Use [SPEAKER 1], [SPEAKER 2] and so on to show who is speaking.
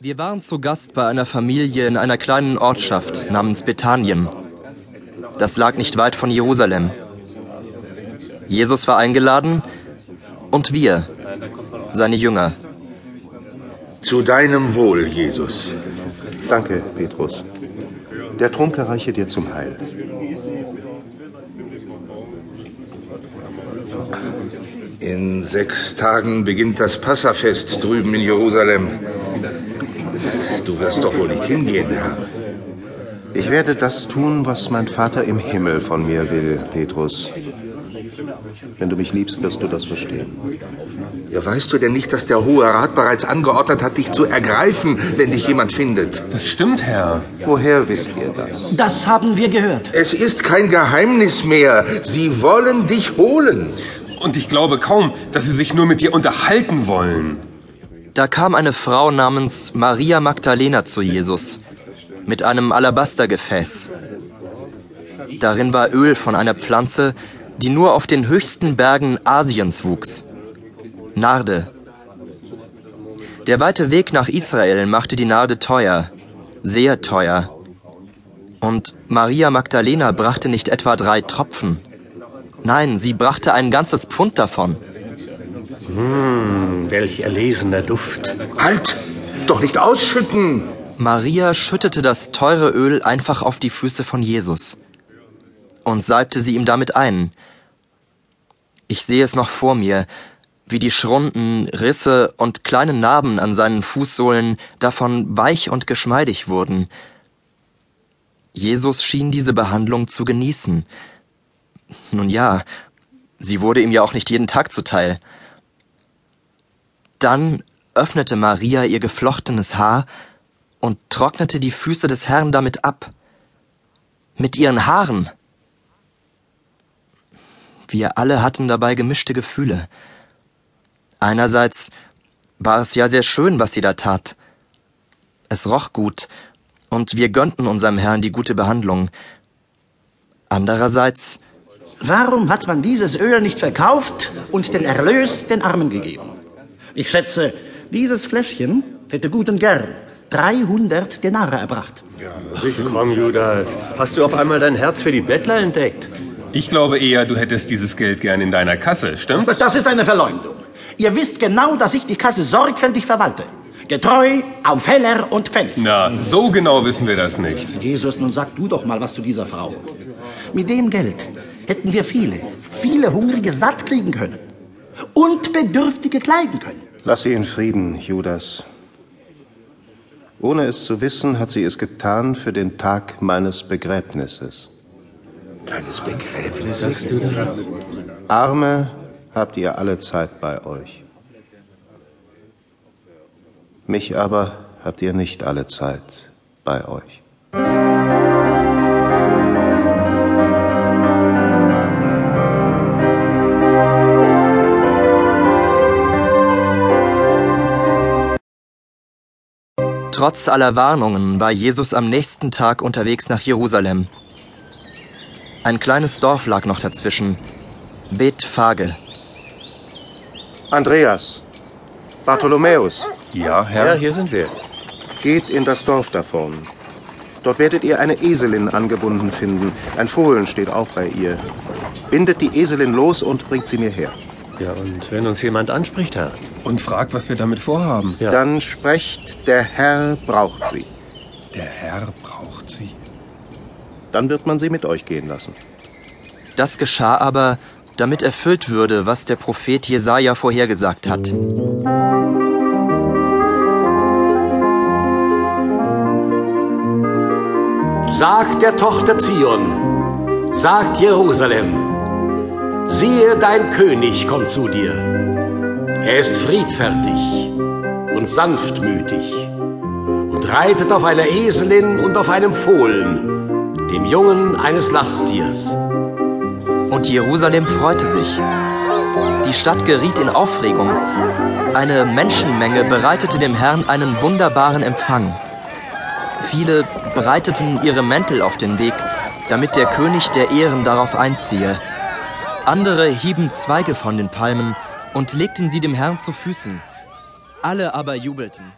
[SPEAKER 1] Wir waren zu Gast bei einer Familie in einer kleinen Ortschaft namens Bethanien. Das lag nicht weit von Jerusalem. Jesus war eingeladen und wir, seine Jünger.
[SPEAKER 2] Zu deinem Wohl, Jesus.
[SPEAKER 3] Danke, Petrus. Der Trunk erreiche dir zum Heil.
[SPEAKER 2] In sechs Tagen beginnt das Passafest drüben in Jerusalem. Du wirst doch wohl nicht hingehen, Herr.
[SPEAKER 3] Ich werde das tun, was mein Vater im Himmel von mir will, Petrus. Wenn du mich liebst, wirst du das verstehen.
[SPEAKER 2] Ja, weißt du denn nicht, dass der Hohe Rat bereits angeordnet hat, dich zu ergreifen, wenn dich jemand findet?
[SPEAKER 4] Das stimmt, Herr.
[SPEAKER 3] Woher wisst ihr das?
[SPEAKER 5] Das haben wir gehört.
[SPEAKER 2] Es ist kein Geheimnis mehr. Sie wollen dich holen.
[SPEAKER 4] Und ich glaube kaum, dass sie sich nur mit dir unterhalten wollen.
[SPEAKER 1] Da kam eine Frau namens Maria Magdalena zu Jesus mit einem Alabastergefäß. Darin war Öl von einer Pflanze, die nur auf den höchsten Bergen Asiens wuchs. Narde. Der weite Weg nach Israel machte die Narde teuer, sehr teuer. Und Maria Magdalena brachte nicht etwa drei Tropfen. Nein, sie brachte ein ganzes Pfund davon.
[SPEAKER 6] Hm, welch erlesener Duft.
[SPEAKER 2] Halt! Doch nicht ausschütten!
[SPEAKER 1] Maria schüttete das teure Öl einfach auf die Füße von Jesus und salbte sie ihm damit ein. Ich sehe es noch vor mir, wie die Schrunden, Risse und kleinen Narben an seinen Fußsohlen davon weich und geschmeidig wurden. Jesus schien diese Behandlung zu genießen. Nun ja, sie wurde ihm ja auch nicht jeden Tag zuteil. Dann öffnete Maria ihr geflochtenes Haar und trocknete die Füße des Herrn damit ab. Mit ihren Haaren. Wir alle hatten dabei gemischte Gefühle. Einerseits war es ja sehr schön, was sie da tat. Es roch gut, und wir gönnten unserem Herrn die gute Behandlung. Andererseits
[SPEAKER 5] Warum hat man dieses Öl nicht verkauft und den Erlös den Armen gegeben? Ich schätze, dieses Fläschchen hätte gut und gern 300 Denare erbracht.
[SPEAKER 6] Ja, komm, Judas. Hast du auf einmal dein Herz für die Bettler entdeckt?
[SPEAKER 4] Ich glaube eher, du hättest dieses Geld gern in deiner Kasse, stimmt's?
[SPEAKER 5] Das ist eine Verleumdung. Ihr wisst genau, dass ich die Kasse sorgfältig verwalte. Getreu auf Heller und Pfennig.
[SPEAKER 4] Na, so genau wissen wir das nicht.
[SPEAKER 5] Jesus, nun sag du doch mal was zu dieser Frau. Mit dem Geld hätten wir viele, viele Hungrige satt kriegen können. Und Bedürftige kleiden können.
[SPEAKER 3] Lass sie in Frieden, Judas. Ohne es zu wissen, hat sie es getan für den Tag meines Begräbnisses.
[SPEAKER 2] Deines Begräbnisses?
[SPEAKER 4] Sagst du das?
[SPEAKER 3] Arme habt ihr alle Zeit bei euch. Mich aber habt ihr nicht alle Zeit bei euch.
[SPEAKER 1] Trotz aller Warnungen war Jesus am nächsten Tag unterwegs nach Jerusalem. Ein kleines Dorf lag noch dazwischen. Bethphage.
[SPEAKER 3] Andreas, Bartholomäus,
[SPEAKER 4] Ja, Herr.
[SPEAKER 3] Ja, hier sind wir. geht in das Dorf da vorn. Dort werdet ihr eine Eselin angebunden finden. Ein Fohlen steht auch bei ihr. Bindet die Eselin los und bringt sie mir her.
[SPEAKER 6] Ja, und wenn uns jemand anspricht, Herr?
[SPEAKER 4] Und fragt, was wir damit vorhaben.
[SPEAKER 6] Ja.
[SPEAKER 3] Dann sprecht, der Herr braucht sie.
[SPEAKER 4] Der Herr braucht sie.
[SPEAKER 3] Dann wird man sie mit euch gehen lassen.
[SPEAKER 1] Das geschah aber, damit erfüllt würde, was der Prophet Jesaja vorhergesagt hat.
[SPEAKER 7] Sagt der Tochter Zion, sagt Jerusalem, siehe, dein König kommt zu dir. Er ist friedfertig und sanftmütig und reitet auf einer Eselin und auf einem Fohlen, dem Jungen eines Lasttiers.
[SPEAKER 1] Und Jerusalem freute sich. Die Stadt geriet in Aufregung. Eine Menschenmenge bereitete dem Herrn einen wunderbaren Empfang. Viele breiteten ihre Mäntel auf den Weg, damit der König der Ehren darauf einziehe. Andere hieben Zweige von den Palmen und legten sie dem Herrn zu Füßen. Alle aber jubelten.